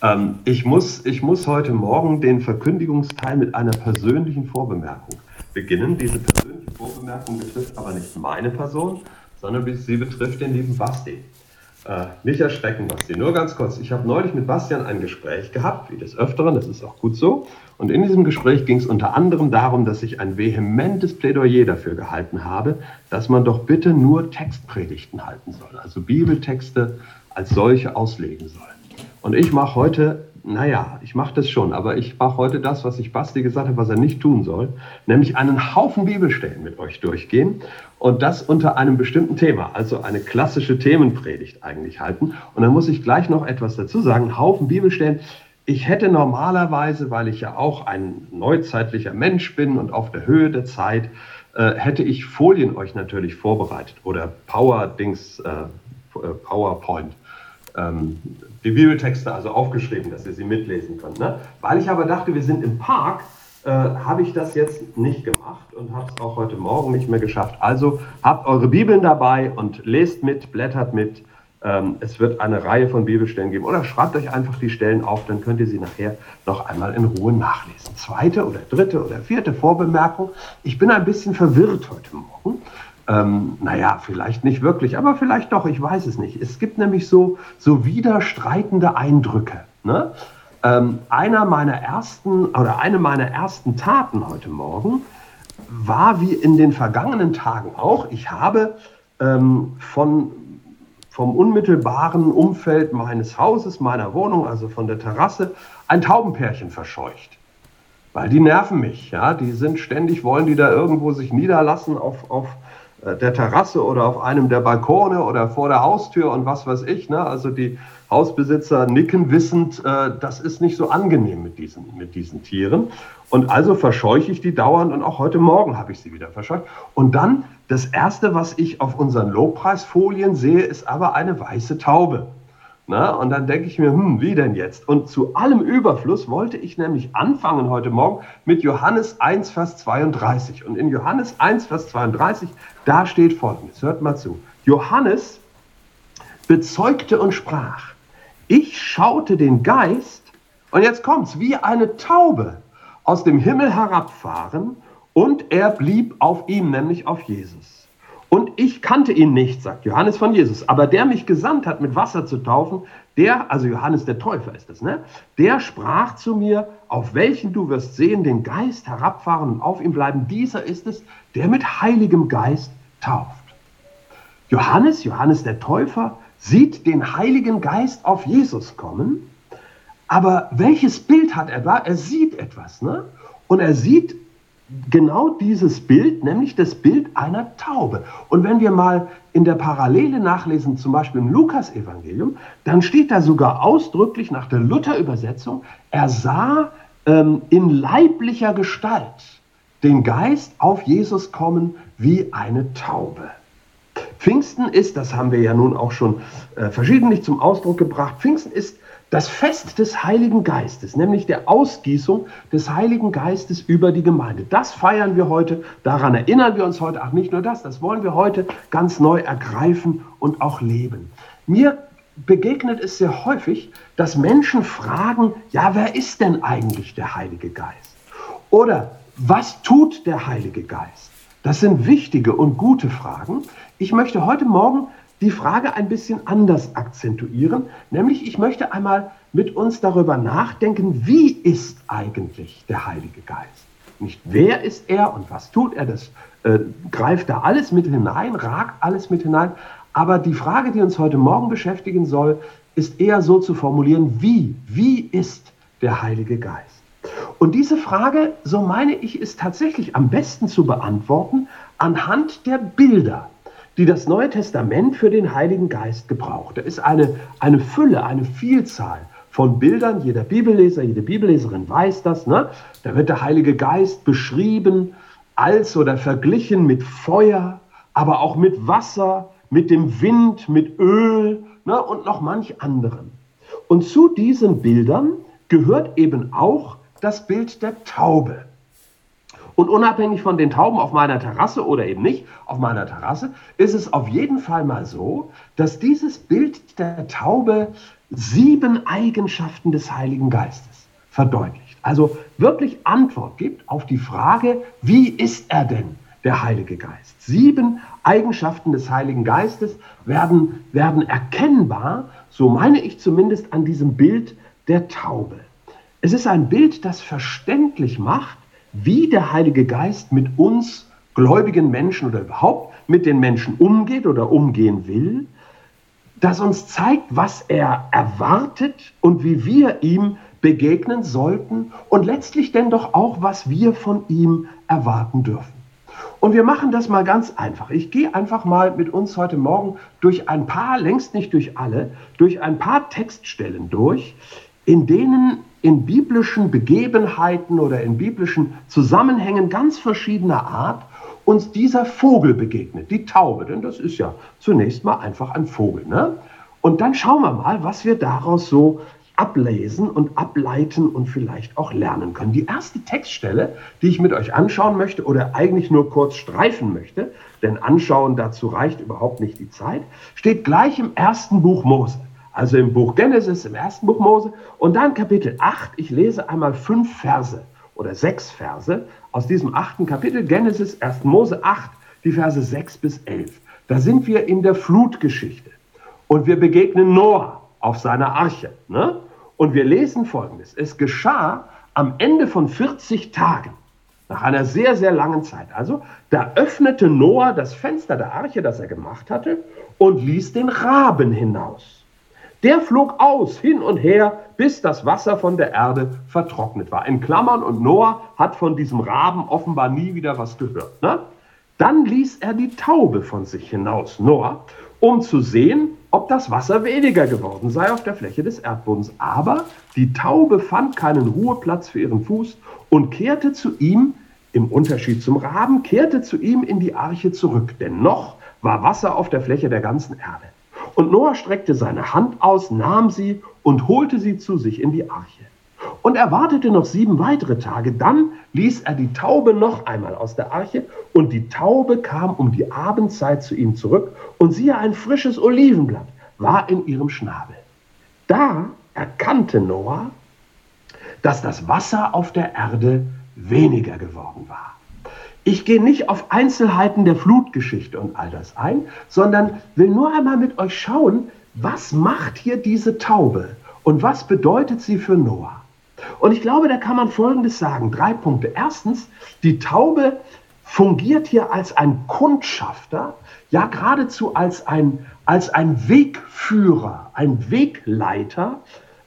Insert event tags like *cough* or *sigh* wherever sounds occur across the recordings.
Ähm, ich, muss, ich muss heute Morgen den Verkündigungsteil mit einer persönlichen Vorbemerkung beginnen. Diese persönliche Vorbemerkung betrifft aber nicht meine Person, sondern sie betrifft den lieben Basti. Äh, nicht erschrecken, Basti. Nur ganz kurz. Ich habe neulich mit Bastian ein Gespräch gehabt, wie des Öfteren, das ist auch gut so. Und in diesem Gespräch ging es unter anderem darum, dass ich ein vehementes Plädoyer dafür gehalten habe, dass man doch bitte nur Textpredigten halten soll, also Bibeltexte als solche auslegen soll. Und ich mache heute, naja, ich mache das schon, aber ich mache heute das, was ich Basti gesagt habe, was er nicht tun soll, nämlich einen Haufen Bibelstellen mit euch durchgehen und das unter einem bestimmten Thema, also eine klassische Themenpredigt eigentlich halten. Und dann muss ich gleich noch etwas dazu sagen, Haufen Bibelstellen. Ich hätte normalerweise, weil ich ja auch ein neuzeitlicher Mensch bin und auf der Höhe der Zeit, äh, hätte ich Folien euch natürlich vorbereitet oder Power-Dings, äh, PowerPoint. Ähm, die Bibeltexte also aufgeschrieben, dass ihr sie mitlesen könnt. Ne? Weil ich aber dachte, wir sind im Park, äh, habe ich das jetzt nicht gemacht und habe es auch heute Morgen nicht mehr geschafft. Also habt eure Bibeln dabei und lest mit, blättert mit. Ähm, es wird eine Reihe von Bibelstellen geben. Oder schreibt euch einfach die Stellen auf, dann könnt ihr sie nachher noch einmal in Ruhe nachlesen. Zweite oder dritte oder vierte Vorbemerkung. Ich bin ein bisschen verwirrt heute Morgen. Ähm, naja, vielleicht nicht wirklich, aber vielleicht doch, ich weiß es nicht. Es gibt nämlich so, so widerstreitende Eindrücke. Ne? Ähm, einer meiner ersten oder eine meiner ersten Taten heute Morgen war wie in den vergangenen Tagen auch. Ich habe ähm, von vom unmittelbaren Umfeld meines Hauses, meiner Wohnung, also von der Terrasse, ein Taubenpärchen verscheucht. Weil die nerven mich, ja, die sind ständig, wollen die da irgendwo sich niederlassen auf, auf der Terrasse oder auf einem der Balkone oder vor der Haustür und was weiß ich. Ne? Also die Hausbesitzer nicken wissend, äh, das ist nicht so angenehm mit diesen, mit diesen Tieren. Und also verscheuche ich die dauernd und auch heute Morgen habe ich sie wieder verscheucht. Und dann das Erste, was ich auf unseren Lobpreisfolien sehe, ist aber eine weiße Taube. Na, und dann denke ich mir, hm, wie denn jetzt? Und zu allem Überfluss wollte ich nämlich anfangen heute Morgen mit Johannes 1, Vers 32. Und in Johannes 1, Vers 32, da steht folgendes, hört mal zu. Johannes bezeugte und sprach, ich schaute den Geist, und jetzt kommt's, wie eine Taube aus dem Himmel herabfahren, und er blieb auf ihm, nämlich auf Jesus. Und ich kannte ihn nicht, sagt Johannes von Jesus. Aber der mich gesandt hat, mit Wasser zu taufen, der, also Johannes der Täufer ist es, ne? Der sprach zu mir, auf welchen du wirst sehen, den Geist herabfahren und auf ihm bleiben. Dieser ist es, der mit heiligem Geist tauft. Johannes, Johannes der Täufer, sieht den Heiligen Geist auf Jesus kommen. Aber welches Bild hat er da? Er sieht etwas, ne? Und er sieht genau dieses Bild, nämlich das Bild einer Taube. Und wenn wir mal in der Parallele nachlesen, zum Beispiel im Lukas-Evangelium, dann steht da sogar ausdrücklich nach der Luther-Übersetzung, er sah ähm, in leiblicher Gestalt den Geist auf Jesus kommen wie eine Taube. Pfingsten ist, das haben wir ja nun auch schon äh, verschiedentlich zum Ausdruck gebracht, Pfingsten ist das Fest des Heiligen Geistes, nämlich der Ausgießung des Heiligen Geistes über die Gemeinde. Das feiern wir heute, daran erinnern wir uns heute. Ach, nicht nur das, das wollen wir heute ganz neu ergreifen und auch leben. Mir begegnet es sehr häufig, dass Menschen fragen, ja, wer ist denn eigentlich der Heilige Geist? Oder was tut der Heilige Geist? Das sind wichtige und gute Fragen. Ich möchte heute Morgen die Frage ein bisschen anders akzentuieren, nämlich ich möchte einmal mit uns darüber nachdenken, wie ist eigentlich der Heilige Geist? Nicht wer ist er und was tut er, das äh, greift da alles mit hinein, ragt alles mit hinein, aber die Frage, die uns heute Morgen beschäftigen soll, ist eher so zu formulieren, wie, wie ist der Heilige Geist? Und diese Frage, so meine ich, ist tatsächlich am besten zu beantworten anhand der Bilder, die das Neue Testament für den Heiligen Geist gebraucht. Da ist eine, eine Fülle, eine Vielzahl von Bildern. Jeder Bibelleser, jede Bibelleserin weiß das. Ne? Da wird der Heilige Geist beschrieben als oder verglichen mit Feuer, aber auch mit Wasser, mit dem Wind, mit Öl ne? und noch manch anderen. Und zu diesen Bildern gehört eben auch das Bild der Taube. Und unabhängig von den Tauben auf meiner Terrasse oder eben nicht auf meiner Terrasse, ist es auf jeden Fall mal so, dass dieses Bild der Taube sieben Eigenschaften des Heiligen Geistes verdeutlicht. Also wirklich Antwort gibt auf die Frage, wie ist er denn, der Heilige Geist? Sieben Eigenschaften des Heiligen Geistes werden, werden erkennbar, so meine ich zumindest an diesem Bild der Taube. Es ist ein Bild, das verständlich macht, wie der Heilige Geist mit uns gläubigen Menschen oder überhaupt mit den Menschen umgeht oder umgehen will, das uns zeigt, was er erwartet und wie wir ihm begegnen sollten und letztlich denn doch auch, was wir von ihm erwarten dürfen. Und wir machen das mal ganz einfach. Ich gehe einfach mal mit uns heute Morgen durch ein paar, längst nicht durch alle, durch ein paar Textstellen durch, in denen in biblischen Begebenheiten oder in biblischen Zusammenhängen ganz verschiedener Art uns dieser Vogel begegnet, die Taube, denn das ist ja zunächst mal einfach ein Vogel. Ne? Und dann schauen wir mal, was wir daraus so ablesen und ableiten und vielleicht auch lernen können. Die erste Textstelle, die ich mit euch anschauen möchte oder eigentlich nur kurz streifen möchte, denn anschauen dazu reicht überhaupt nicht die Zeit, steht gleich im ersten Buch Mose. Also im Buch Genesis, im ersten Buch Mose und dann Kapitel 8. Ich lese einmal fünf Verse oder sechs Verse aus diesem achten Kapitel, Genesis 1. Mose 8, die Verse 6 bis 11. Da sind wir in der Flutgeschichte und wir begegnen Noah auf seiner Arche. Ne? Und wir lesen folgendes. Es geschah am Ende von 40 Tagen, nach einer sehr, sehr langen Zeit. Also, da öffnete Noah das Fenster der Arche, das er gemacht hatte, und ließ den Raben hinaus. Der flog aus, hin und her, bis das Wasser von der Erde vertrocknet war. In Klammern, und Noah hat von diesem Raben offenbar nie wieder was gehört. Ne? Dann ließ er die Taube von sich hinaus, Noah, um zu sehen, ob das Wasser weniger geworden sei auf der Fläche des Erdbodens. Aber die Taube fand keinen Ruheplatz für ihren Fuß und kehrte zu ihm, im Unterschied zum Raben, kehrte zu ihm in die Arche zurück. Denn noch war Wasser auf der Fläche der ganzen Erde. Und Noah streckte seine Hand aus, nahm sie und holte sie zu sich in die Arche. Und er wartete noch sieben weitere Tage. Dann ließ er die Taube noch einmal aus der Arche und die Taube kam um die Abendzeit zu ihm zurück und siehe, ein frisches Olivenblatt war in ihrem Schnabel. Da erkannte Noah, dass das Wasser auf der Erde weniger geworden war. Ich gehe nicht auf Einzelheiten der Flutgeschichte und all das ein, sondern will nur einmal mit euch schauen, was macht hier diese Taube und was bedeutet sie für Noah. Und ich glaube, da kann man Folgendes sagen. Drei Punkte. Erstens, die Taube fungiert hier als ein Kundschafter, ja geradezu als ein, als ein Wegführer, ein Wegleiter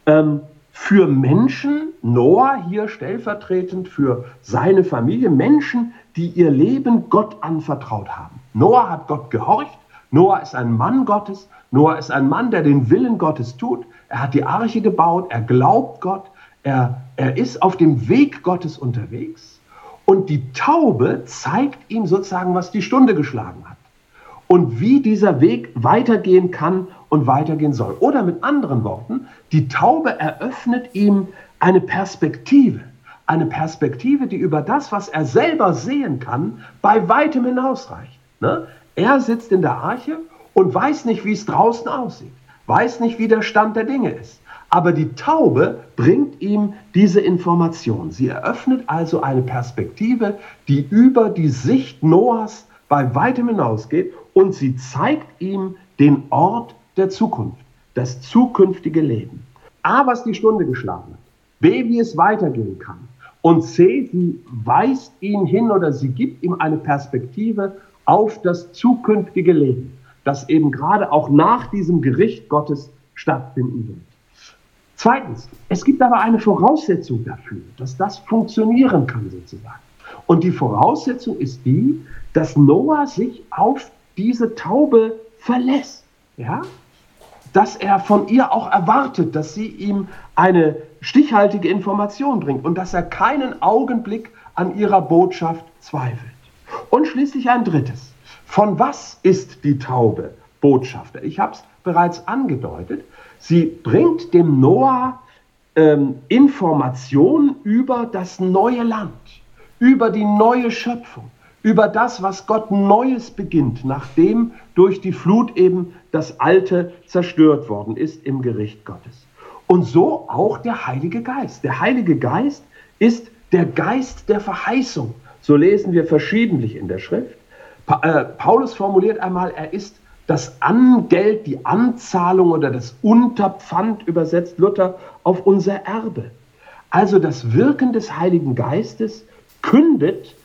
ähm, für Menschen, Noah hier stellvertretend für seine Familie, Menschen, die ihr Leben Gott anvertraut haben. Noah hat Gott gehorcht. Noah ist ein Mann Gottes. Noah ist ein Mann, der den Willen Gottes tut. Er hat die Arche gebaut. Er glaubt Gott. Er, er ist auf dem Weg Gottes unterwegs. Und die Taube zeigt ihm sozusagen, was die Stunde geschlagen hat. Und wie dieser Weg weitergehen kann und weitergehen soll. Oder mit anderen Worten, die Taube eröffnet ihm eine Perspektive eine Perspektive, die über das, was er selber sehen kann, bei weitem hinausreicht. Ne? Er sitzt in der Arche und weiß nicht, wie es draußen aussieht, weiß nicht, wie der Stand der Dinge ist. Aber die Taube bringt ihm diese Information. Sie eröffnet also eine Perspektive, die über die Sicht Noahs bei weitem hinausgeht und sie zeigt ihm den Ort der Zukunft, das zukünftige Leben. A, was die Stunde geschlagen hat. B, wie es weitergehen kann. Und C, sie weist ihn hin oder sie gibt ihm eine Perspektive auf das zukünftige Leben, das eben gerade auch nach diesem Gericht Gottes stattfinden wird. Zweitens, es gibt aber eine Voraussetzung dafür, dass das funktionieren kann sozusagen. Und die Voraussetzung ist die, dass Noah sich auf diese Taube verlässt. Ja? dass er von ihr auch erwartet, dass sie ihm eine stichhaltige Information bringt und dass er keinen Augenblick an ihrer Botschaft zweifelt. Und schließlich ein drittes. Von was ist die Taube Botschafter? Ich habe es bereits angedeutet. Sie bringt dem Noah ähm, Informationen über das neue Land, über die neue Schöpfung, über das, was Gott Neues beginnt, nachdem durch die Flut eben das Alte zerstört worden ist im Gericht Gottes. Und so auch der Heilige Geist. Der Heilige Geist ist der Geist der Verheißung. So lesen wir verschiedentlich in der Schrift. Äh, Paulus formuliert einmal, er ist das Angeld, die Anzahlung oder das Unterpfand, übersetzt Luther, auf unser Erbe. Also das Wirken des Heiligen Geistes kündet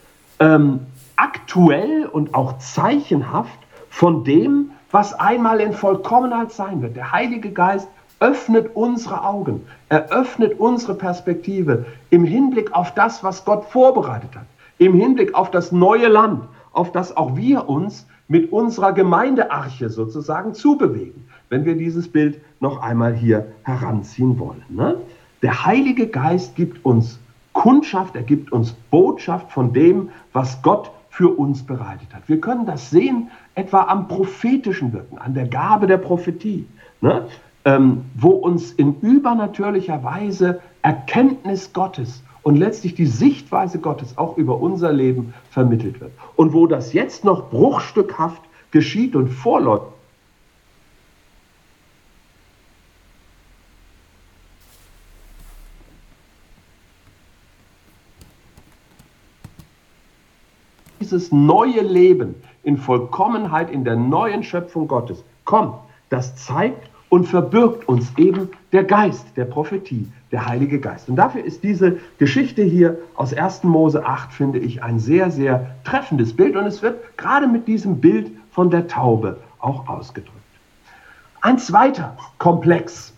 ähm, aktuell und auch zeichenhaft von dem, was einmal in Vollkommenheit sein wird. Der Heilige Geist öffnet unsere Augen, eröffnet unsere Perspektive im Hinblick auf das, was Gott vorbereitet hat, im Hinblick auf das neue Land, auf das auch wir uns mit unserer Gemeindearche sozusagen zubewegen, wenn wir dieses Bild noch einmal hier heranziehen wollen. Ne? Der Heilige Geist gibt uns Kundschaft, er gibt uns Botschaft von dem, was Gott für uns bereitet hat. Wir können das sehen etwa am prophetischen Wirken, an der Gabe der Prophetie, ne? ähm, wo uns in übernatürlicher Weise Erkenntnis Gottes und letztlich die Sichtweise Gottes auch über unser Leben vermittelt wird. Und wo das jetzt noch bruchstückhaft geschieht und vorläuft, dieses neue Leben in Vollkommenheit in der neuen Schöpfung Gottes kommt, das zeigt und verbirgt uns eben der Geist der Prophetie, der Heilige Geist. Und dafür ist diese Geschichte hier aus 1. Mose 8, finde ich, ein sehr, sehr treffendes Bild. Und es wird gerade mit diesem Bild von der Taube auch ausgedrückt. Ein zweiter Komplex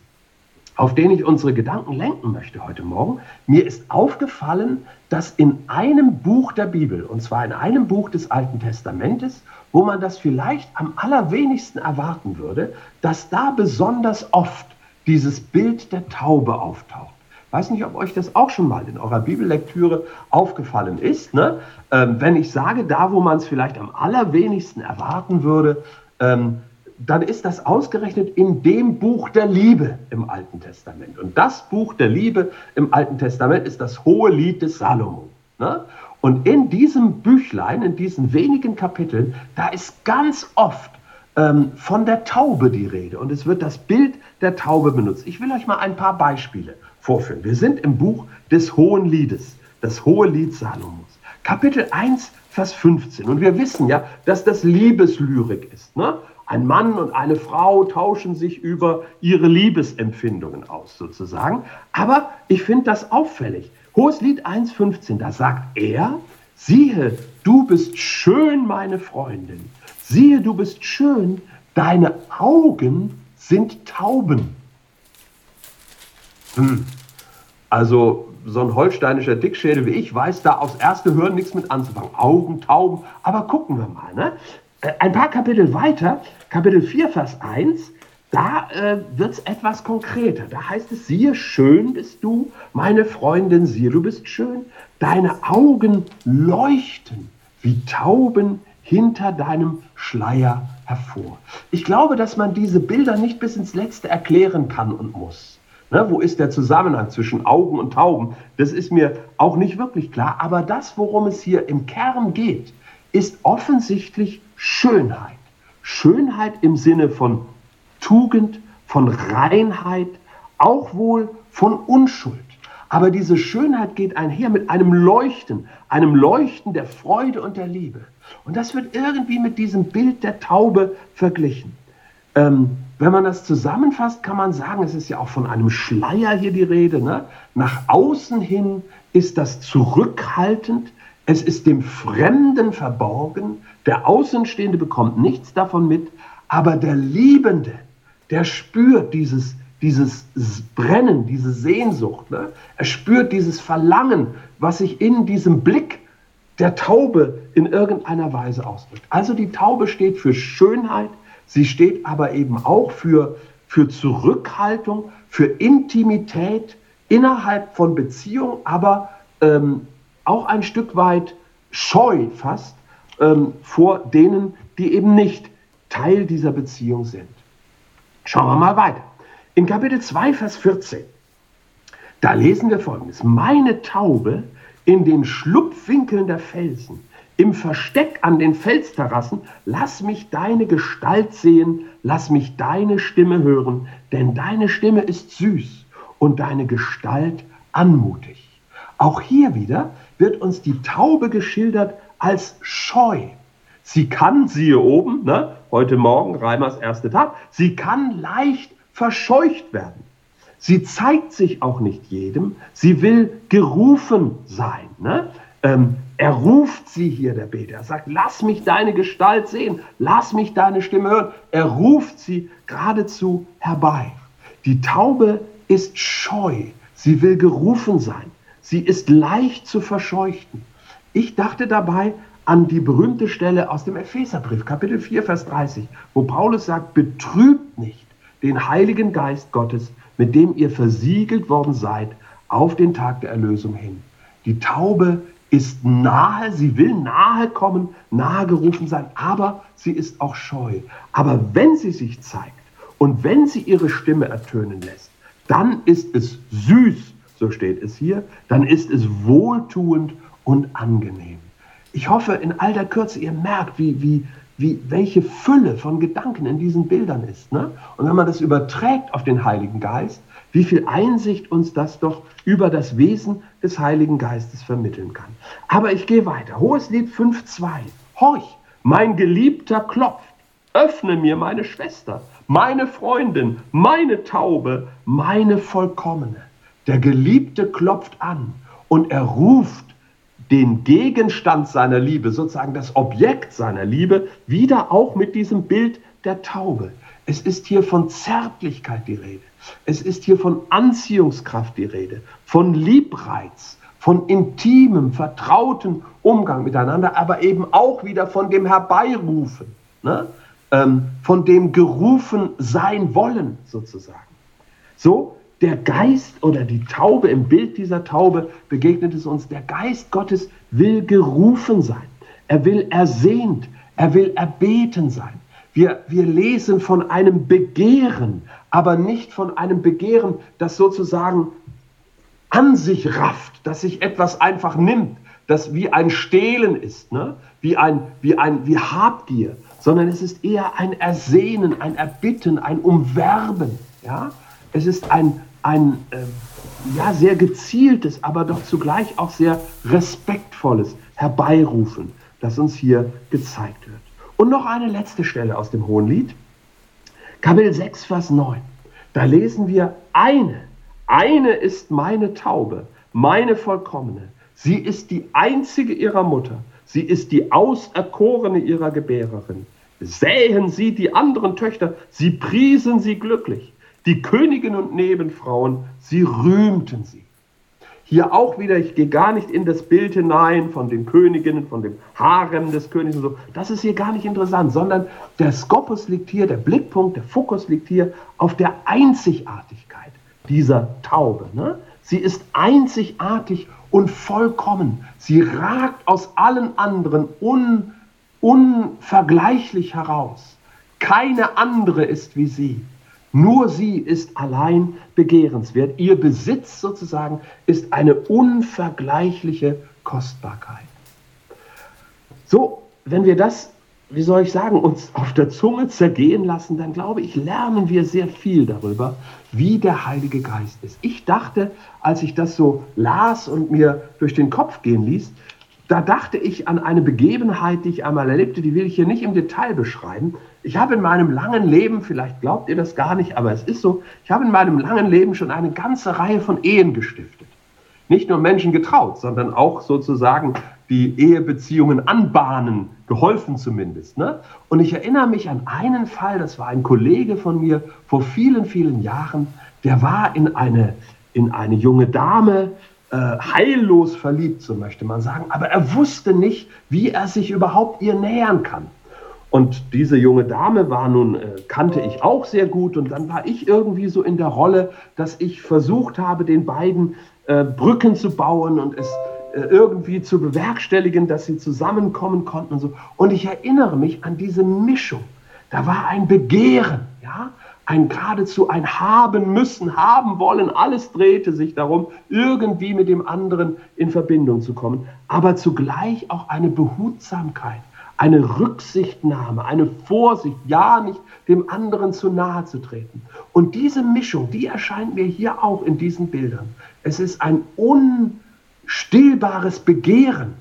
auf den ich unsere Gedanken lenken möchte heute Morgen. Mir ist aufgefallen, dass in einem Buch der Bibel, und zwar in einem Buch des Alten Testamentes, wo man das vielleicht am allerwenigsten erwarten würde, dass da besonders oft dieses Bild der Taube auftaucht. Weiß nicht, ob euch das auch schon mal in eurer Bibellektüre aufgefallen ist. Ne? Ähm, wenn ich sage, da wo man es vielleicht am allerwenigsten erwarten würde, ähm, dann ist das ausgerechnet in dem Buch der Liebe im Alten Testament. Und das Buch der Liebe im Alten Testament ist das hohe Lied des Salomo. Ne? Und in diesem Büchlein, in diesen wenigen Kapiteln, da ist ganz oft ähm, von der Taube die Rede. Und es wird das Bild der Taube benutzt. Ich will euch mal ein paar Beispiele vorführen. Wir sind im Buch des Hohen Liedes, das Hohe Lied Salomos. Kapitel 1, Vers 15. Und wir wissen ja, dass das Liebeslyrik ist. Ne? Ein Mann und eine Frau tauschen sich über ihre Liebesempfindungen aus, sozusagen. Aber ich finde das auffällig. Hohes Lied 1,15, da sagt er, siehe, du bist schön, meine Freundin. Siehe, du bist schön, deine Augen sind Tauben. Hm. Also so ein holsteinischer Dickschädel wie ich weiß da aufs erste Hören nichts mit anzufangen. Augen, Tauben, aber gucken wir mal. Ne? Äh, ein paar Kapitel weiter, Kapitel 4, Vers 1, da äh, wird es etwas konkreter. Da heißt es, siehe, schön bist du, meine Freundin, siehe, du bist schön. Deine Augen leuchten wie Tauben hinter deinem Schleier hervor. Ich glaube, dass man diese Bilder nicht bis ins Letzte erklären kann und muss. Ne, wo ist der Zusammenhang zwischen Augen und Tauben? Das ist mir auch nicht wirklich klar. Aber das, worum es hier im Kern geht, ist offensichtlich Schönheit. Schönheit im Sinne von Tugend, von Reinheit, auch wohl von Unschuld. Aber diese Schönheit geht einher mit einem Leuchten, einem Leuchten der Freude und der Liebe. Und das wird irgendwie mit diesem Bild der Taube verglichen. Ähm, wenn man das zusammenfasst, kann man sagen, es ist ja auch von einem Schleier hier die Rede. Ne? Nach außen hin ist das zurückhaltend, es ist dem Fremden verborgen, der Außenstehende bekommt nichts davon mit, aber der Liebende, der spürt dieses, dieses Brennen, diese Sehnsucht. Ne? Er spürt dieses Verlangen, was sich in diesem Blick der Taube in irgendeiner Weise ausdrückt. Also die Taube steht für Schönheit, sie steht aber eben auch für, für Zurückhaltung, für Intimität innerhalb von Beziehungen, aber ähm, auch ein Stück weit scheu fast ähm, vor denen, die eben nicht Teil dieser Beziehung sind. Schauen wir mal weiter. In Kapitel 2, Vers 14, da lesen wir folgendes. Meine Taube in den Schlupfwinkeln der Felsen, im Versteck an den Felsterrassen, lass mich deine Gestalt sehen, lass mich deine Stimme hören, denn deine Stimme ist süß und deine Gestalt anmutig. Auch hier wieder wird uns die Taube geschildert als scheu. Sie kann, siehe oben, ne, heute Morgen, Reimers erste Tag, sie kann leicht verscheucht werden. Sie zeigt sich auch nicht jedem, sie will gerufen sein. Ne? Ähm, er ruft sie hier, der Beter. Er sagt, lass mich deine Gestalt sehen, lass mich deine Stimme hören. Er ruft sie geradezu herbei. Die Taube ist scheu, sie will gerufen sein, sie ist leicht zu verscheuchten. Ich dachte dabei an die berühmte Stelle aus dem Epheserbrief, Kapitel 4, Vers 30, wo Paulus sagt, betrübt nicht den Heiligen Geist Gottes, mit dem ihr versiegelt worden seid auf den Tag der Erlösung hin. Die Taube ist nahe, sie will nahe kommen, nahe gerufen sein, aber sie ist auch scheu. Aber wenn sie sich zeigt und wenn sie ihre Stimme ertönen lässt, dann ist es süß, so steht es hier, dann ist es wohltuend und angenehm. Ich hoffe, in all der Kürze, ihr merkt, wie, wie, wie, welche Fülle von Gedanken in diesen Bildern ist. Ne? Und wenn man das überträgt auf den Heiligen Geist, wie viel Einsicht uns das doch über das Wesen des Heiligen Geistes vermitteln kann. Aber ich gehe weiter. Hohes Lied 5.2. Horch, mein Geliebter klopft. Öffne mir meine Schwester, meine Freundin, meine Taube, meine Vollkommene. Der Geliebte klopft an und er ruft den Gegenstand seiner Liebe, sozusagen das Objekt seiner Liebe, wieder auch mit diesem Bild der Taube. Es ist hier von Zärtlichkeit die Rede. Es ist hier von Anziehungskraft die Rede, von Liebreiz, von intimem, vertrauten Umgang miteinander, aber eben auch wieder von dem Herbeirufen, ne? ähm, von dem gerufen sein wollen sozusagen. So, der Geist oder die Taube, im Bild dieser Taube begegnet es uns, der Geist Gottes will gerufen sein. Er will ersehnt, er will erbeten sein. Wir, wir lesen von einem Begehren, aber nicht von einem Begehren, das sozusagen an sich rafft, dass sich etwas einfach nimmt, das wie ein Stehlen ist, ne? wie, ein, wie, ein, wie Habgier, sondern es ist eher ein Ersehnen, ein Erbitten, ein Umwerben. Ja? Es ist ein, ein äh, ja, sehr gezieltes, aber doch zugleich auch sehr respektvolles Herbeirufen, das uns hier gezeigt wird. Und noch eine letzte Stelle aus dem Hohenlied. Kapitel 6, Vers 9. Da lesen wir, eine, eine ist meine Taube, meine vollkommene. Sie ist die einzige ihrer Mutter. Sie ist die Auserkorene ihrer Gebärerin. Sähen sie die anderen Töchter, sie priesen sie glücklich. Die Königin und Nebenfrauen, sie rühmten sie. Hier auch wieder, ich gehe gar nicht in das Bild hinein von den Königinnen, von dem Harem des Königs und so. Das ist hier gar nicht interessant, sondern der Skopus liegt hier, der Blickpunkt, der Fokus liegt hier auf der Einzigartigkeit dieser Taube. Ne? Sie ist einzigartig und vollkommen. Sie ragt aus allen anderen un, unvergleichlich heraus. Keine andere ist wie sie. Nur sie ist allein begehrenswert. Ihr Besitz sozusagen ist eine unvergleichliche Kostbarkeit. So, wenn wir das, wie soll ich sagen, uns auf der Zunge zergehen lassen, dann glaube ich, lernen wir sehr viel darüber, wie der Heilige Geist ist. Ich dachte, als ich das so las und mir durch den Kopf gehen ließ, da dachte ich an eine Begebenheit, die ich einmal erlebte, die will ich hier nicht im Detail beschreiben. Ich habe in meinem langen Leben, vielleicht glaubt ihr das gar nicht, aber es ist so, ich habe in meinem langen Leben schon eine ganze Reihe von Ehen gestiftet. Nicht nur Menschen getraut, sondern auch sozusagen die Ehebeziehungen anbahnen, geholfen zumindest. Ne? Und ich erinnere mich an einen Fall, das war ein Kollege von mir vor vielen, vielen Jahren, der war in eine, in eine junge Dame, äh, heillos verliebt, so möchte man sagen, aber er wusste nicht, wie er sich überhaupt ihr nähern kann. Und diese junge Dame war nun, äh, kannte ich auch sehr gut und dann war ich irgendwie so in der Rolle, dass ich versucht habe, den beiden äh, Brücken zu bauen und es äh, irgendwie zu bewerkstelligen, dass sie zusammenkommen konnten und so. Und ich erinnere mich an diese Mischung. Da war ein Begehren, ja, ein geradezu ein haben müssen, haben wollen. Alles drehte sich darum, irgendwie mit dem anderen in Verbindung zu kommen, aber zugleich auch eine Behutsamkeit, eine Rücksichtnahme, eine Vorsicht, ja nicht dem anderen zu nahe zu treten. Und diese Mischung, die erscheint mir hier auch in diesen Bildern. Es ist ein unstillbares Begehren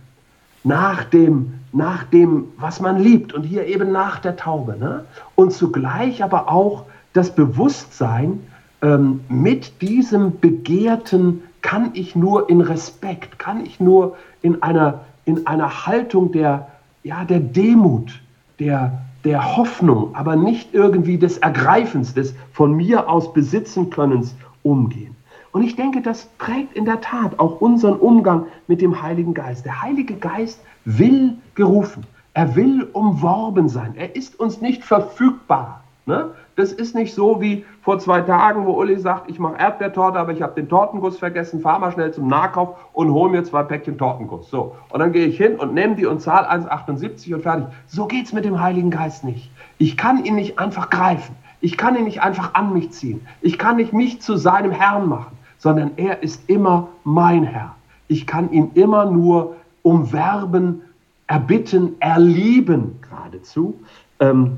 nach dem, nach dem, was man liebt und hier eben nach der Taube. Ne? Und zugleich aber auch das Bewusstsein, ähm, mit diesem Begehrten kann ich nur in Respekt, kann ich nur in einer, in einer Haltung der, ja, der Demut, der, der Hoffnung, aber nicht irgendwie des Ergreifens, des von mir aus besitzen Könnens umgehen. Und ich denke, das prägt in der Tat auch unseren Umgang mit dem Heiligen Geist. Der Heilige Geist will gerufen. Er will umworben sein. Er ist uns nicht verfügbar. Ne? Das ist nicht so wie vor zwei Tagen, wo Uli sagt, ich mache Erdbeertorte, aber ich habe den Tortenguss vergessen, fahr mal schnell zum Nahkauf und hol mir zwei Päckchen Tortenguss. So, und dann gehe ich hin und nehme die und zahle 1,78 und fertig. So geht es mit dem Heiligen Geist nicht. Ich kann ihn nicht einfach greifen. Ich kann ihn nicht einfach an mich ziehen. Ich kann nicht mich zu seinem Herrn machen, sondern er ist immer mein Herr. Ich kann ihn immer nur umwerben, erbitten, erlieben geradezu. Ähm,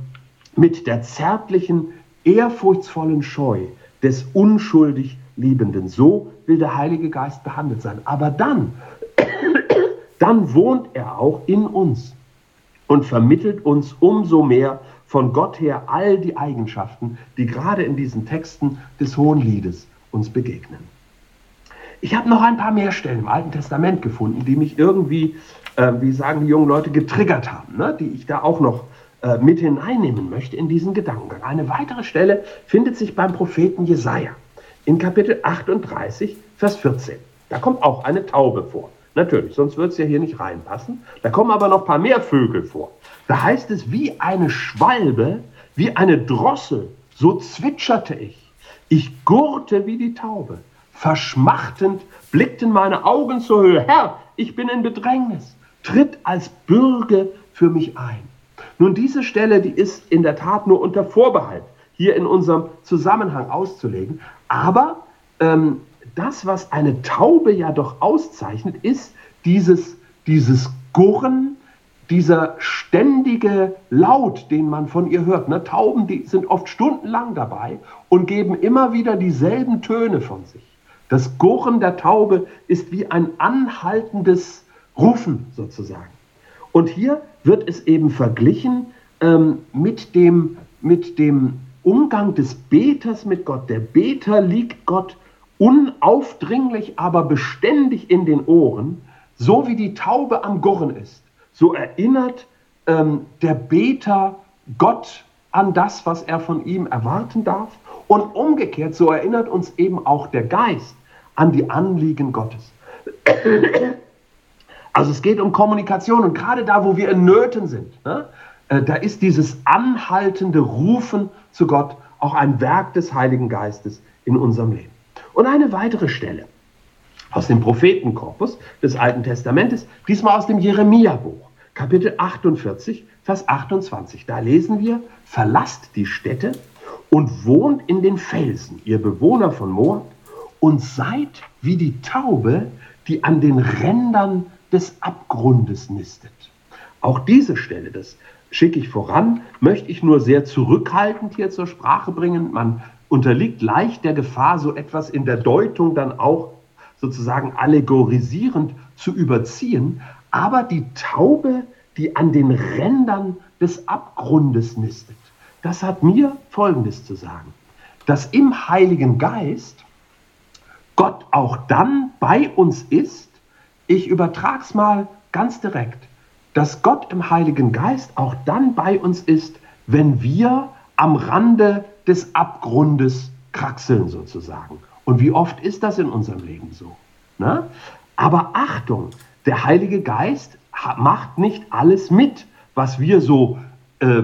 mit der zärtlichen, ehrfurchtsvollen Scheu des unschuldig Liebenden. So will der Heilige Geist behandelt sein. Aber dann, *coughs* dann wohnt er auch in uns und vermittelt uns umso mehr von Gott her all die Eigenschaften, die gerade in diesen Texten des Hohen Liedes uns begegnen. Ich habe noch ein paar mehr Stellen im Alten Testament gefunden, die mich irgendwie, äh, wie sagen die jungen Leute, getriggert haben, ne? die ich da auch noch äh, mit hineinnehmen möchte in diesen Gedankengang. Eine weitere Stelle findet sich beim Propheten Jesaja in Kapitel 38, Vers 14. Da kommt auch eine Taube vor. Natürlich, sonst würde es ja hier nicht reinpassen. Da kommen aber noch ein paar mehr Vögel vor. Da heißt es, wie eine Schwalbe, wie eine Drossel, so zwitscherte ich. Ich gurrte wie die Taube. Verschmachtend blickten meine Augen zur Höhe. Herr, ich bin in Bedrängnis. Tritt als Bürge für mich ein. Nun, diese Stelle, die ist in der Tat nur unter Vorbehalt hier in unserem Zusammenhang auszulegen. Aber ähm, das, was eine Taube ja doch auszeichnet, ist dieses, dieses Gurren, dieser ständige Laut, den man von ihr hört. Ne? Tauben, die sind oft stundenlang dabei und geben immer wieder dieselben Töne von sich. Das Gurren der Taube ist wie ein anhaltendes Rufen sozusagen. Und hier wird es eben verglichen ähm, mit, dem, mit dem Umgang des Beters mit Gott. Der Beter liegt Gott unaufdringlich, aber beständig in den Ohren, so wie die Taube am Gurren ist. So erinnert ähm, der Beter Gott an das, was er von ihm erwarten darf. Und umgekehrt, so erinnert uns eben auch der Geist an die Anliegen Gottes. Also es geht um Kommunikation und gerade da, wo wir in Nöten sind, ne, äh, da ist dieses anhaltende Rufen zu Gott auch ein Werk des Heiligen Geistes in unserem Leben. Und eine weitere Stelle aus dem Prophetenkorpus des Alten Testamentes, diesmal aus dem Jeremia-Buch, Kapitel 48, Vers 28. Da lesen wir, verlasst die Städte und wohnt in den Felsen, ihr Bewohner von Moab, und seid wie die Taube, die an den Rändern des Abgrundes nistet. Auch diese Stelle, das schicke ich voran, möchte ich nur sehr zurückhaltend hier zur Sprache bringen. Man unterliegt leicht der Gefahr, so etwas in der Deutung dann auch sozusagen allegorisierend zu überziehen. Aber die Taube, die an den Rändern des Abgrundes nistet, das hat mir Folgendes zu sagen, dass im Heiligen Geist Gott auch dann bei uns ist, ich übertrage es mal ganz direkt, dass Gott im Heiligen Geist auch dann bei uns ist, wenn wir am Rande des Abgrundes kraxeln sozusagen. Und wie oft ist das in unserem Leben so? Ne? Aber Achtung, der Heilige Geist macht nicht alles mit, was wir so äh,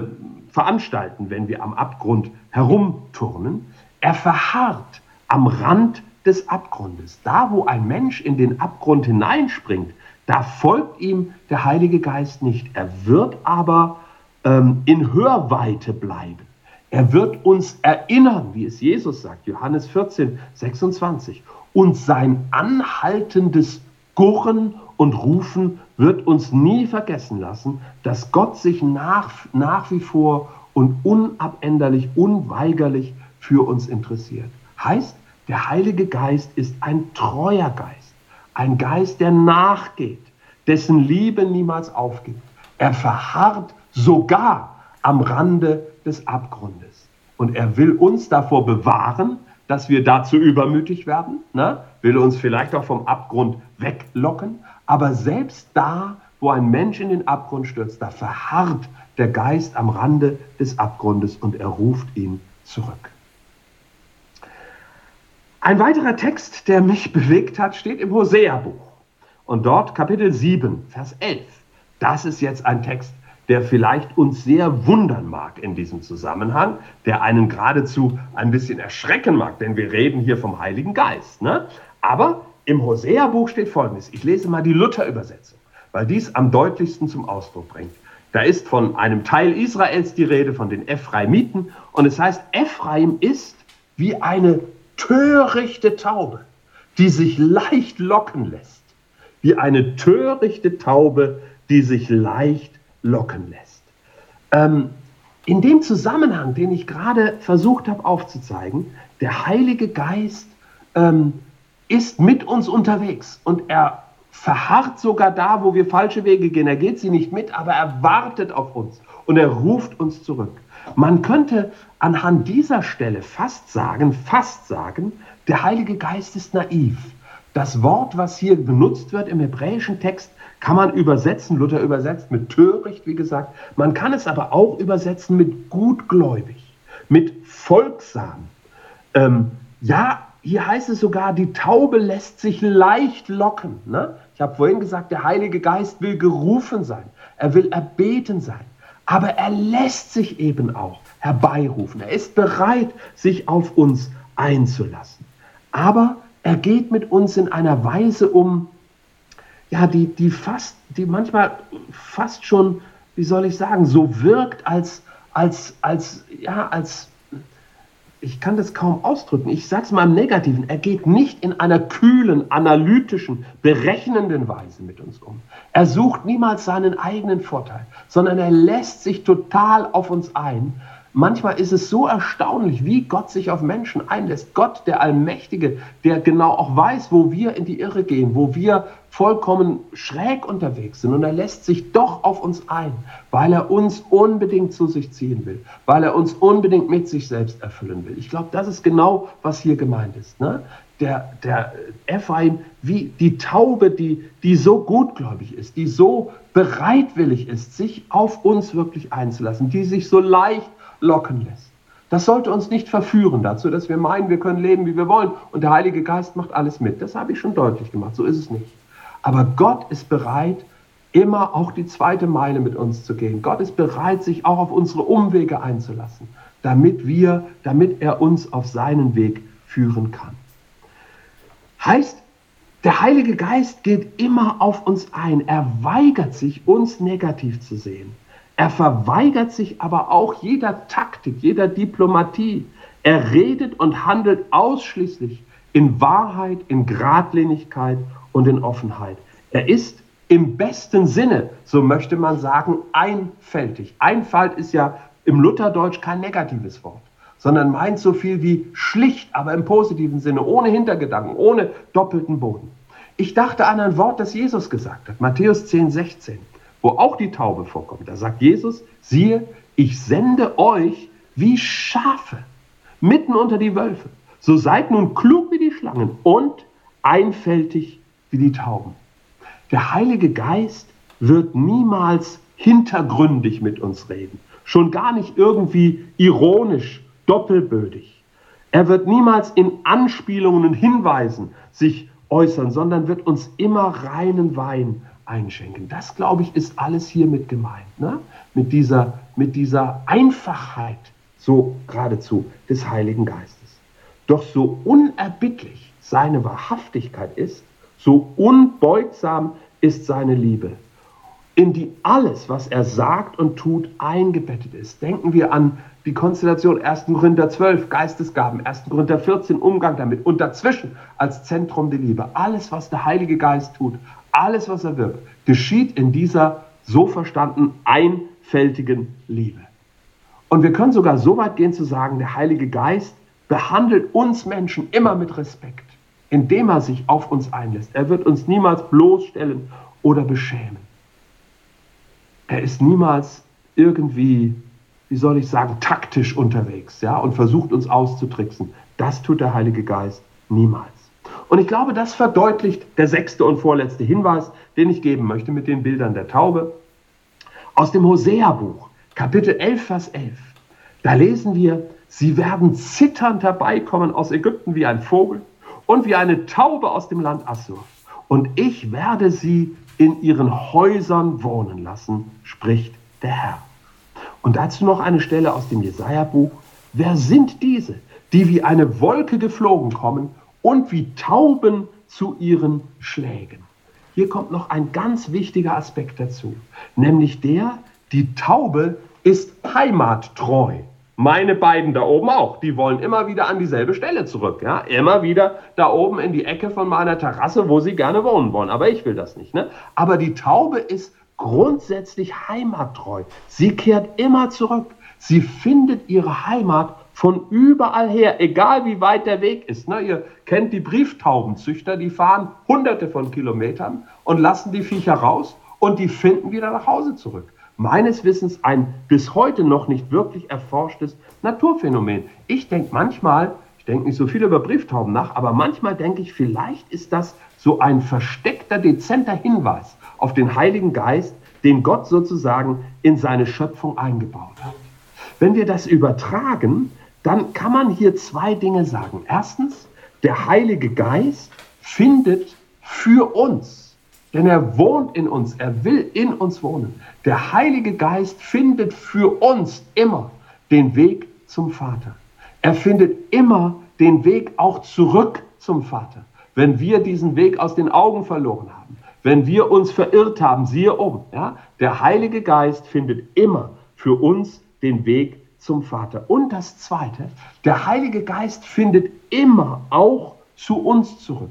veranstalten, wenn wir am Abgrund herumturnen. Er verharrt am Rand des Abgrundes. Da, wo ein Mensch in den Abgrund hineinspringt, da folgt ihm der Heilige Geist nicht. Er wird aber ähm, in Hörweite bleiben. Er wird uns erinnern, wie es Jesus sagt, Johannes 14, 26. Und sein anhaltendes Gurren und Rufen wird uns nie vergessen lassen, dass Gott sich nach, nach wie vor und unabänderlich, unweigerlich für uns interessiert. Heißt, der Heilige Geist ist ein treuer Geist, ein Geist, der nachgeht, dessen Liebe niemals aufgibt. Er verharrt sogar am Rande des Abgrundes. Und er will uns davor bewahren, dass wir dazu übermütig werden, ne? will uns vielleicht auch vom Abgrund weglocken, aber selbst da, wo ein Mensch in den Abgrund stürzt, da verharrt der Geist am Rande des Abgrundes und er ruft ihn zurück. Ein weiterer Text, der mich bewegt hat, steht im Hosea-Buch. Und dort Kapitel 7, Vers 11. Das ist jetzt ein Text, der vielleicht uns sehr wundern mag in diesem Zusammenhang, der einen geradezu ein bisschen erschrecken mag, denn wir reden hier vom Heiligen Geist. Ne? Aber im Hosea-Buch steht Folgendes. Ich lese mal die Luther-Übersetzung, weil dies am deutlichsten zum Ausdruck bringt. Da ist von einem Teil Israels die Rede, von den Ephraimiten. Und es heißt, Ephraim ist wie eine törichte Taube, die sich leicht locken lässt. Wie eine törichte Taube, die sich leicht locken lässt. Ähm, in dem Zusammenhang, den ich gerade versucht habe aufzuzeigen, der Heilige Geist ähm, ist mit uns unterwegs und er verharrt sogar da, wo wir falsche Wege gehen. Er geht sie nicht mit, aber er wartet auf uns und er ruft uns zurück. Man könnte anhand dieser Stelle fast sagen, fast sagen, der Heilige Geist ist naiv. Das Wort, was hier benutzt wird im hebräischen Text, kann man übersetzen, Luther übersetzt mit töricht, wie gesagt. Man kann es aber auch übersetzen mit gutgläubig, mit folgsam. Ähm, ja, hier heißt es sogar, die Taube lässt sich leicht locken. Ne? Ich habe vorhin gesagt, der Heilige Geist will gerufen sein, er will erbeten sein, aber er lässt sich eben auch herbeirufen. Er ist bereit, sich auf uns einzulassen. Aber er geht mit uns in einer Weise um, ja, die, die fast, die manchmal fast schon, wie soll ich sagen, so wirkt als, als, als, ja, als, ich kann das kaum ausdrücken, ich sage es mal im Negativen, er geht nicht in einer kühlen, analytischen, berechnenden Weise mit uns um. Er sucht niemals seinen eigenen Vorteil, sondern er lässt sich total auf uns ein Manchmal ist es so erstaunlich, wie Gott sich auf Menschen einlässt. Gott, der Allmächtige, der genau auch weiß, wo wir in die Irre gehen, wo wir vollkommen schräg unterwegs sind. Und er lässt sich doch auf uns ein, weil er uns unbedingt zu sich ziehen will, weil er uns unbedingt mit sich selbst erfüllen will. Ich glaube, das ist genau, was hier gemeint ist. Ne? Der, der Ephraim, wie die Taube, die, die so gutgläubig ist, die so bereitwillig ist, sich auf uns wirklich einzulassen, die sich so leicht locken lässt. Das sollte uns nicht verführen dazu, dass wir meinen, wir können leben, wie wir wollen und der Heilige Geist macht alles mit. Das habe ich schon deutlich gemacht, so ist es nicht. Aber Gott ist bereit, immer auch die zweite Meile mit uns zu gehen. Gott ist bereit, sich auch auf unsere Umwege einzulassen, damit wir, damit er uns auf seinen Weg führen kann. Heißt, der Heilige Geist geht immer auf uns ein. Er weigert sich, uns negativ zu sehen. Er verweigert sich aber auch jeder Taktik, jeder Diplomatie. Er redet und handelt ausschließlich in Wahrheit, in Gradlinigkeit und in Offenheit. Er ist im besten Sinne, so möchte man sagen, einfältig. Einfalt ist ja im Lutherdeutsch kein negatives Wort, sondern meint so viel wie schlicht, aber im positiven Sinne, ohne Hintergedanken, ohne doppelten Boden. Ich dachte an ein Wort, das Jesus gesagt hat, Matthäus 10, 16 wo auch die Taube vorkommt. Da sagt Jesus, siehe, ich sende euch wie Schafe mitten unter die Wölfe. So seid nun klug wie die Schlangen und einfältig wie die Tauben. Der Heilige Geist wird niemals hintergründig mit uns reden, schon gar nicht irgendwie ironisch, doppelbödig. Er wird niemals in Anspielungen und Hinweisen sich äußern, sondern wird uns immer reinen Wein einschenken. Das, glaube ich, ist alles hier mit gemeint. Ne? Mit, dieser, mit dieser Einfachheit, so geradezu, des Heiligen Geistes. Doch so unerbittlich seine Wahrhaftigkeit ist, so unbeugsam ist seine Liebe. in die alles, was er sagt und tut, eingebettet ist. Denken wir an die Konstellation 1. Korinther 12, Geistesgaben, 1. Korinther 14, Umgang damit und dazwischen als Zentrum der Liebe. Alles, was der Heilige Geist tut, alles, was er wirkt, geschieht in dieser so verstanden einfältigen Liebe. Und wir können sogar so weit gehen zu sagen, der Heilige Geist behandelt uns Menschen immer mit Respekt, indem er sich auf uns einlässt. Er wird uns niemals bloßstellen oder beschämen. Er ist niemals irgendwie wie soll ich sagen, taktisch unterwegs ja, und versucht uns auszutricksen. Das tut der Heilige Geist niemals. Und ich glaube, das verdeutlicht der sechste und vorletzte Hinweis, den ich geben möchte mit den Bildern der Taube. Aus dem Hosea-Buch, Kapitel 11, Vers 11. Da lesen wir, sie werden zitternd herbeikommen aus Ägypten wie ein Vogel und wie eine Taube aus dem Land Assur. Und ich werde sie in ihren Häusern wohnen lassen, spricht der Herr. Und dazu noch eine Stelle aus dem Jesaja-Buch. Wer sind diese, die wie eine Wolke geflogen kommen und wie Tauben zu ihren Schlägen? Hier kommt noch ein ganz wichtiger Aspekt dazu, nämlich der, die Taube ist heimattreu. Meine beiden da oben auch, die wollen immer wieder an dieselbe Stelle zurück. Ja? Immer wieder da oben in die Ecke von meiner Terrasse, wo sie gerne wohnen wollen. Aber ich will das nicht. Ne? Aber die Taube ist grundsätzlich heimattreu. Sie kehrt immer zurück. Sie findet ihre Heimat von überall her, egal wie weit der Weg ist. Ne? Ihr kennt die Brieftaubenzüchter, die fahren hunderte von Kilometern und lassen die Viecher raus und die finden wieder nach Hause zurück. Meines Wissens ein bis heute noch nicht wirklich erforschtes Naturphänomen. Ich denke manchmal, ich denke nicht so viel über Brieftauben nach, aber manchmal denke ich, vielleicht ist das so ein versteckter, dezenter Hinweis auf den Heiligen Geist, den Gott sozusagen in seine Schöpfung eingebaut hat. Wenn wir das übertragen, dann kann man hier zwei Dinge sagen. Erstens, der Heilige Geist findet für uns, denn er wohnt in uns, er will in uns wohnen. Der Heilige Geist findet für uns immer den Weg zum Vater. Er findet immer den Weg auch zurück zum Vater, wenn wir diesen Weg aus den Augen verloren haben wenn wir uns verirrt haben, siehe um, ja, der Heilige Geist findet immer für uns den Weg zum Vater. Und das Zweite, der Heilige Geist findet immer auch zu uns zurück.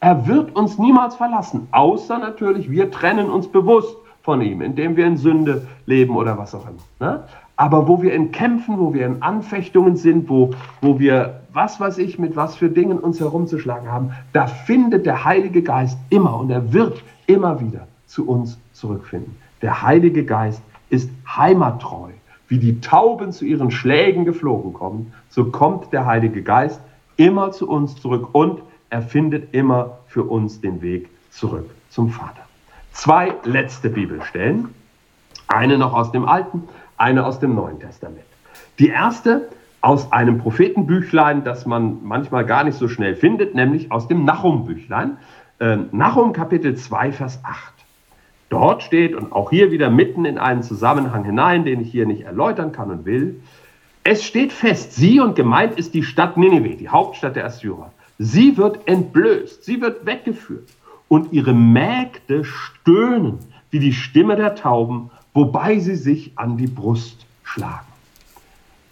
Er wird uns niemals verlassen, außer natürlich, wir trennen uns bewusst von ihm, indem wir in Sünde leben oder was auch immer. Ne? Aber wo wir in Kämpfen, wo wir in Anfechtungen sind, wo, wo wir, was weiß ich, mit was für Dingen uns herumzuschlagen haben, da findet der Heilige Geist immer und er wird immer wieder zu uns zurückfinden. Der Heilige Geist ist heimattreu. Wie die Tauben zu ihren Schlägen geflogen kommen, so kommt der Heilige Geist immer zu uns zurück und er findet immer für uns den Weg zurück zum Vater. Zwei letzte Bibelstellen, eine noch aus dem Alten, eine aus dem Neuen Testament. Die erste aus einem Prophetenbüchlein, das man manchmal gar nicht so schnell findet, nämlich aus dem Nachum-Büchlein. Äh, Nachum Kapitel 2, Vers 8. Dort steht, und auch hier wieder mitten in einen Zusammenhang hinein, den ich hier nicht erläutern kann und will, es steht fest, sie und gemeint ist die Stadt Nineveh, die Hauptstadt der Assyrer. Sie wird entblößt, sie wird weggeführt und ihre Mägde stöhnen wie die Stimme der Tauben, wobei sie sich an die Brust schlagen.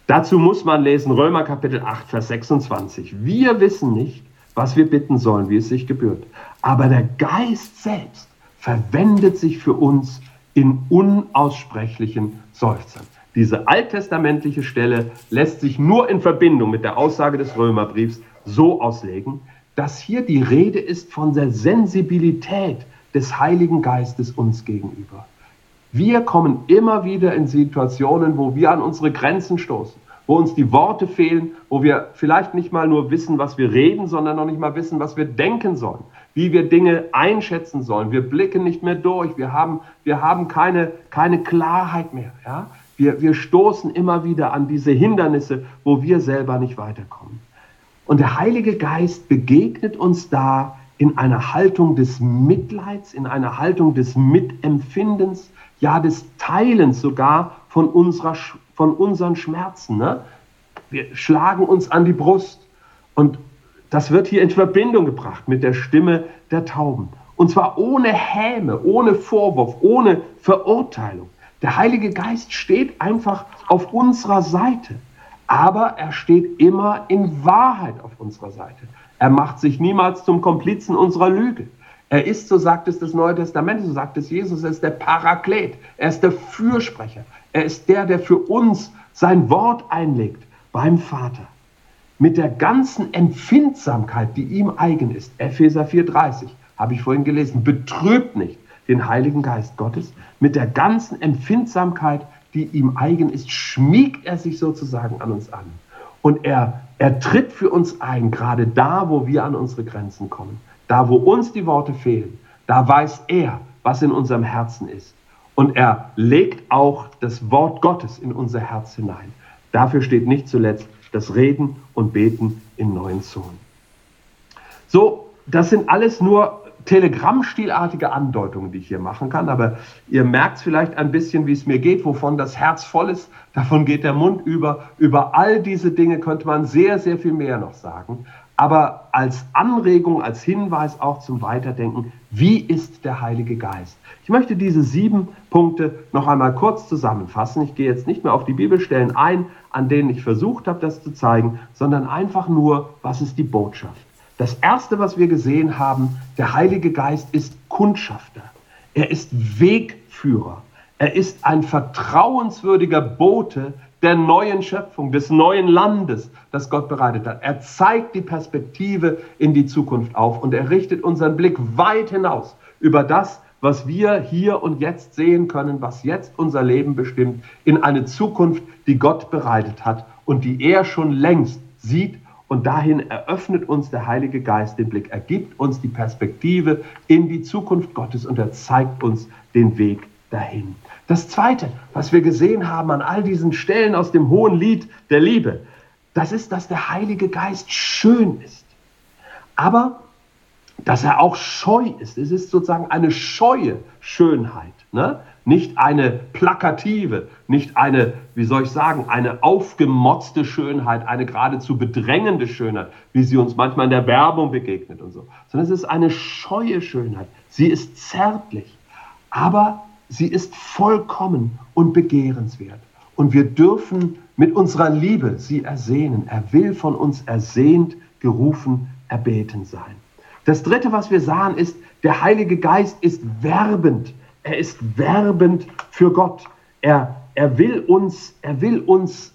Dazu muss man lesen Römer Kapitel 8, Vers 26. Wir wissen nicht, was wir bitten sollen, wie es sich gebührt. Aber der Geist selbst verwendet sich für uns in unaussprechlichen Seufzern. Diese alttestamentliche Stelle lässt sich nur in Verbindung mit der Aussage des Römerbriefs so auslegen, dass hier die Rede ist von der Sensibilität des Heiligen Geistes uns gegenüber. Wir kommen immer wieder in Situationen, wo wir an unsere Grenzen stoßen wo uns die Worte fehlen, wo wir vielleicht nicht mal nur wissen, was wir reden, sondern noch nicht mal wissen, was wir denken sollen, wie wir Dinge einschätzen sollen. Wir blicken nicht mehr durch, wir haben, wir haben keine, keine Klarheit mehr. Ja? Wir, wir stoßen immer wieder an diese Hindernisse, wo wir selber nicht weiterkommen. Und der Heilige Geist begegnet uns da in einer Haltung des Mitleids, in einer Haltung des Mitempfindens, ja des Teilens sogar von unserer von unseren Schmerzen. Ne? Wir schlagen uns an die Brust. Und das wird hier in Verbindung gebracht mit der Stimme der Tauben. Und zwar ohne Häme, ohne Vorwurf, ohne Verurteilung. Der Heilige Geist steht einfach auf unserer Seite. Aber er steht immer in Wahrheit auf unserer Seite. Er macht sich niemals zum Komplizen unserer Lüge. Er ist, so sagt es das Neue Testament, so sagt es Jesus, er ist der Paraklet, er ist der Fürsprecher, er ist der, der für uns sein Wort einlegt beim Vater. Mit der ganzen Empfindsamkeit, die ihm eigen ist. Epheser 4,30 habe ich vorhin gelesen. Betrübt nicht den Heiligen Geist Gottes. Mit der ganzen Empfindsamkeit, die ihm eigen ist, schmiegt er sich sozusagen an uns an. Und er, er tritt für uns ein, gerade da, wo wir an unsere Grenzen kommen. Da, wo uns die Worte fehlen, da weiß er, was in unserem Herzen ist. Und er legt auch das Wort Gottes in unser Herz hinein. Dafür steht nicht zuletzt das Reden und Beten in neuen Zungen. So, das sind alles nur Telegrammstilartige Andeutungen, die ich hier machen kann, aber ihr merkt vielleicht ein bisschen, wie es mir geht, wovon das Herz voll ist, davon geht der Mund über. Über all diese Dinge könnte man sehr, sehr viel mehr noch sagen aber als Anregung, als Hinweis auch zum Weiterdenken, wie ist der Heilige Geist? Ich möchte diese sieben Punkte noch einmal kurz zusammenfassen. Ich gehe jetzt nicht mehr auf die Bibelstellen ein, an denen ich versucht habe, das zu zeigen, sondern einfach nur, was ist die Botschaft? Das Erste, was wir gesehen haben, der Heilige Geist ist Kundschafter. Er ist Wegführer. Er ist ein vertrauenswürdiger Bote, der neuen Schöpfung, des neuen Landes, das Gott bereitet hat. Er zeigt die Perspektive in die Zukunft auf und er richtet unseren Blick weit hinaus über das, was wir hier und jetzt sehen können, was jetzt unser Leben bestimmt, in eine Zukunft, die Gott bereitet hat und die er schon längst sieht. Und dahin eröffnet uns der Heilige Geist den Blick, er gibt uns die Perspektive in die Zukunft Gottes und er zeigt uns den Weg dahin. Das Zweite, was wir gesehen haben an all diesen Stellen aus dem hohen Lied der Liebe, das ist, dass der Heilige Geist schön ist. Aber dass er auch scheu ist. Es ist sozusagen eine scheue Schönheit. Ne? Nicht eine plakative, nicht eine, wie soll ich sagen, eine aufgemotzte Schönheit, eine geradezu bedrängende Schönheit, wie sie uns manchmal in der Werbung begegnet und so. Sondern es ist eine scheue Schönheit. Sie ist zärtlich, aber Sie ist vollkommen und begehrenswert. Und wir dürfen mit unserer Liebe sie ersehnen. Er will von uns ersehnt, gerufen, erbeten sein. Das Dritte, was wir sahen, ist, der Heilige Geist ist werbend. Er ist werbend für Gott. Er, er, will, uns, er will uns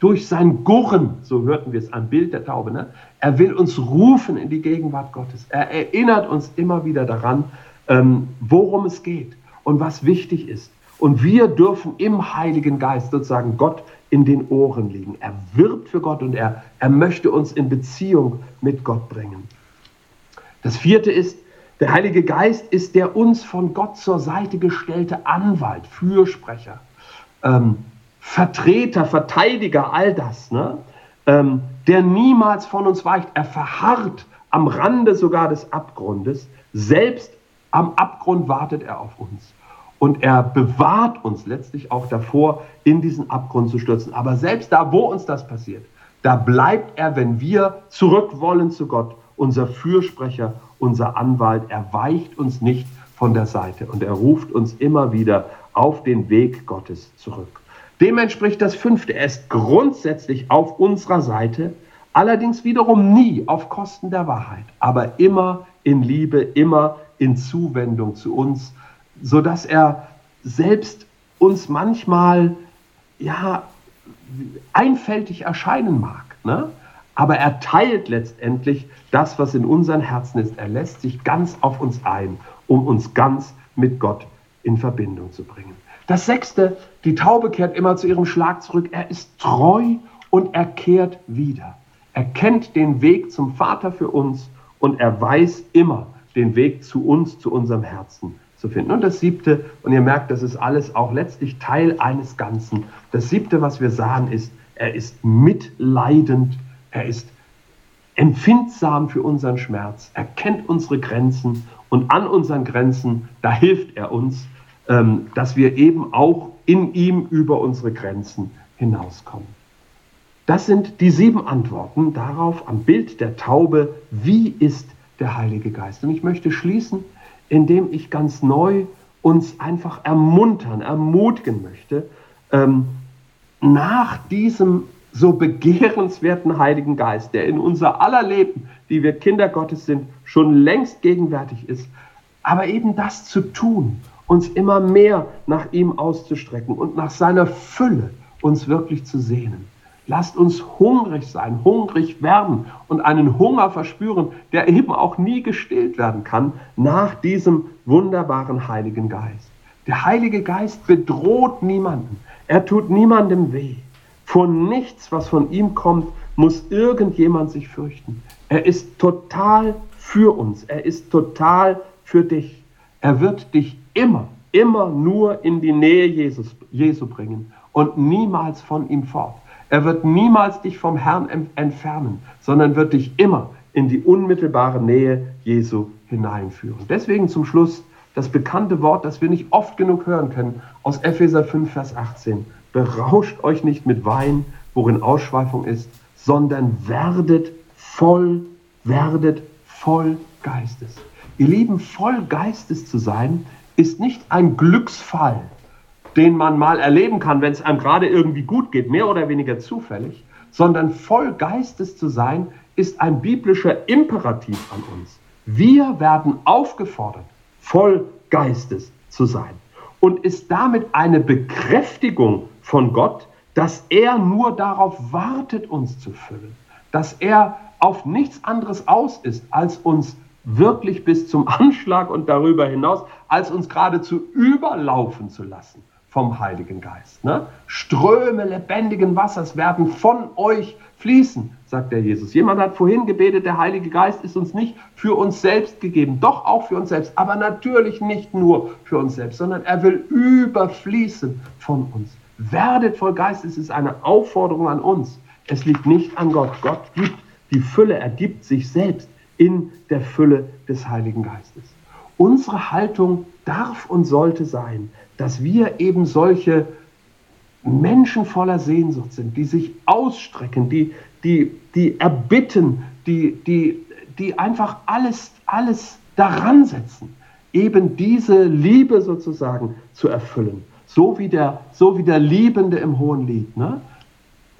durch sein Gurren, so hörten wir es am Bild der Taube, ne? er will uns rufen in die Gegenwart Gottes. Er erinnert uns immer wieder daran, ähm, worum es geht und was wichtig ist. Und wir dürfen im Heiligen Geist sozusagen Gott in den Ohren liegen. Er wirbt für Gott und er, er möchte uns in Beziehung mit Gott bringen. Das vierte ist, der Heilige Geist ist der uns von Gott zur Seite gestellte Anwalt, Fürsprecher, ähm, Vertreter, Verteidiger, all das, ne? ähm, der niemals von uns weicht. Er verharrt am Rande sogar des Abgrundes. Selbst am Abgrund wartet er auf uns. Und er bewahrt uns letztlich auch davor, in diesen Abgrund zu stürzen. Aber selbst da, wo uns das passiert, da bleibt er, wenn wir zurück wollen zu Gott, unser Fürsprecher, unser Anwalt. Er weicht uns nicht von der Seite und er ruft uns immer wieder auf den Weg Gottes zurück. Dem entspricht das fünfte. Er ist grundsätzlich auf unserer Seite, allerdings wiederum nie auf Kosten der Wahrheit, aber immer in Liebe, immer in Zuwendung zu uns so dass er selbst uns manchmal ja einfältig erscheinen mag. Ne? Aber er teilt letztendlich das, was in unseren Herzen ist. Er lässt sich ganz auf uns ein, um uns ganz mit Gott in Verbindung zu bringen. Das sechste, die Taube kehrt immer zu ihrem Schlag zurück. Er ist treu und er kehrt wieder. Er kennt den Weg zum Vater für uns und er weiß immer den Weg zu uns, zu unserem Herzen zu finden. Und das siebte, und ihr merkt, das ist alles auch letztlich Teil eines Ganzen. Das siebte, was wir sagen, ist, er ist mitleidend, er ist empfindsam für unseren Schmerz, er kennt unsere Grenzen und an unseren Grenzen, da hilft er uns, ähm, dass wir eben auch in ihm über unsere Grenzen hinauskommen. Das sind die sieben Antworten darauf am Bild der Taube, wie ist der Heilige Geist. Und ich möchte schließen, indem ich ganz neu uns einfach ermuntern, ermutigen möchte, ähm, nach diesem so begehrenswerten Heiligen Geist, der in unser aller Leben, die wir Kinder Gottes sind, schon längst gegenwärtig ist, aber eben das zu tun, uns immer mehr nach ihm auszustrecken und nach seiner Fülle uns wirklich zu sehnen. Lasst uns hungrig sein, hungrig werden und einen Hunger verspüren, der eben auch nie gestillt werden kann, nach diesem wunderbaren Heiligen Geist. Der Heilige Geist bedroht niemanden. Er tut niemandem weh. Vor nichts, was von ihm kommt, muss irgendjemand sich fürchten. Er ist total für uns. Er ist total für dich. Er wird dich immer, immer nur in die Nähe Jesus, Jesu bringen und niemals von ihm fort. Er wird niemals dich vom Herrn entfernen, sondern wird dich immer in die unmittelbare Nähe Jesu hineinführen. Deswegen zum Schluss das bekannte Wort, das wir nicht oft genug hören können, aus Epheser 5, Vers 18. Berauscht euch nicht mit Wein, worin Ausschweifung ist, sondern werdet voll, werdet voll Geistes. Ihr Lieben, voll Geistes zu sein, ist nicht ein Glücksfall, den man mal erleben kann, wenn es einem gerade irgendwie gut geht, mehr oder weniger zufällig, sondern voll Geistes zu sein, ist ein biblischer Imperativ an uns. Wir werden aufgefordert, voll Geistes zu sein und ist damit eine Bekräftigung von Gott, dass er nur darauf wartet, uns zu füllen, dass er auf nichts anderes aus ist, als uns wirklich bis zum Anschlag und darüber hinaus, als uns geradezu überlaufen zu lassen vom Heiligen Geist. Ne? Ströme lebendigen Wassers werden von euch fließen, sagt der Jesus. Jemand hat vorhin gebetet, der Heilige Geist ist uns nicht für uns selbst gegeben, doch auch für uns selbst, aber natürlich nicht nur für uns selbst, sondern er will überfließen von uns. Werdet voll Geist, es ist eine Aufforderung an uns. Es liegt nicht an Gott. Gott gibt die Fülle, er gibt sich selbst in der Fülle des Heiligen Geistes. Unsere Haltung darf und sollte sein, dass wir eben solche Menschen voller Sehnsucht sind, die sich ausstrecken, die, die, die erbitten, die, die, die einfach alles, alles daran setzen, eben diese Liebe sozusagen zu erfüllen. So wie der, so wie der Liebende im Hohen Lied, ne?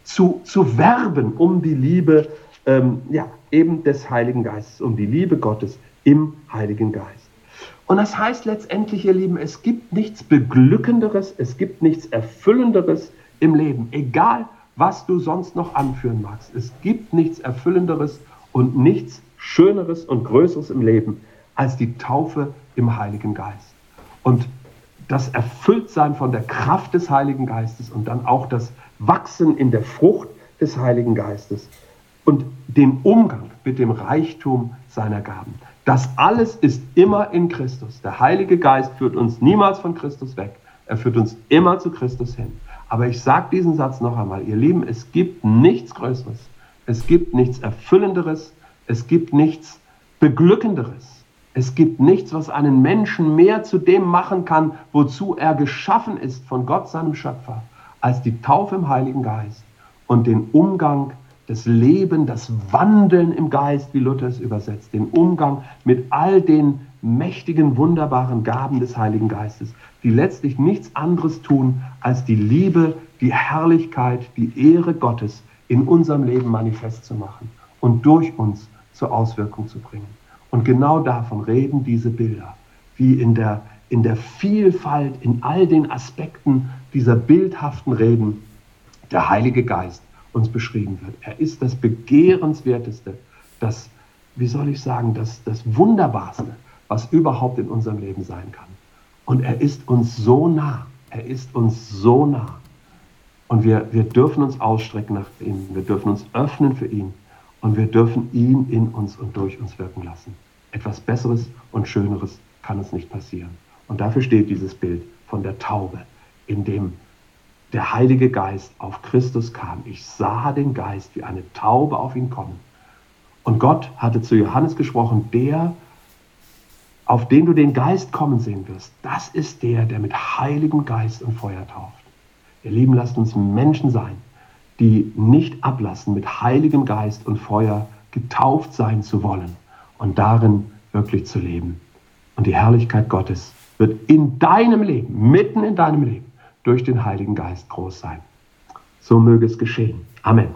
zu, zu werben um die Liebe ähm, ja, eben des Heiligen Geistes, um die Liebe Gottes im Heiligen Geist. Und das heißt letztendlich, ihr Lieben, es gibt nichts Beglückenderes, es gibt nichts Erfüllenderes im Leben, egal was du sonst noch anführen magst. Es gibt nichts Erfüllenderes und nichts Schöneres und Größeres im Leben als die Taufe im Heiligen Geist. Und das Erfülltsein von der Kraft des Heiligen Geistes und dann auch das Wachsen in der Frucht des Heiligen Geistes und den Umgang mit dem Reichtum seiner Gaben. Das alles ist immer in Christus. Der Heilige Geist führt uns niemals von Christus weg. Er führt uns immer zu Christus hin. Aber ich sage diesen Satz noch einmal, ihr Lieben, es gibt nichts Größeres, es gibt nichts Erfüllenderes, es gibt nichts Beglückenderes. Es gibt nichts, was einen Menschen mehr zu dem machen kann, wozu er geschaffen ist von Gott, seinem Schöpfer, als die Taufe im Heiligen Geist und den Umgang das Leben, das Wandeln im Geist, wie Luther es übersetzt, den Umgang mit all den mächtigen, wunderbaren Gaben des Heiligen Geistes, die letztlich nichts anderes tun, als die Liebe, die Herrlichkeit, die Ehre Gottes in unserem Leben manifest zu machen und durch uns zur Auswirkung zu bringen. Und genau davon reden diese Bilder, wie in der, in der Vielfalt, in all den Aspekten dieser bildhaften Reden der Heilige Geist uns beschrieben wird. Er ist das Begehrenswerteste, das, wie soll ich sagen, das, das Wunderbarste, was überhaupt in unserem Leben sein kann. Und er ist uns so nah. Er ist uns so nah. Und wir, wir dürfen uns ausstrecken nach ihm. Wir dürfen uns öffnen für ihn. Und wir dürfen ihn in uns und durch uns wirken lassen. Etwas Besseres und Schöneres kann uns nicht passieren. Und dafür steht dieses Bild von der Taube, in dem der Heilige Geist auf Christus kam. Ich sah den Geist wie eine Taube auf ihn kommen. Und Gott hatte zu Johannes gesprochen, der, auf den du den Geist kommen sehen wirst, das ist der, der mit Heiligem Geist und Feuer tauft. Ihr Lieben, lasst uns Menschen sein, die nicht ablassen, mit Heiligem Geist und Feuer getauft sein zu wollen und darin wirklich zu leben. Und die Herrlichkeit Gottes wird in deinem Leben, mitten in deinem Leben, durch den Heiligen Geist groß sein. So möge es geschehen. Amen.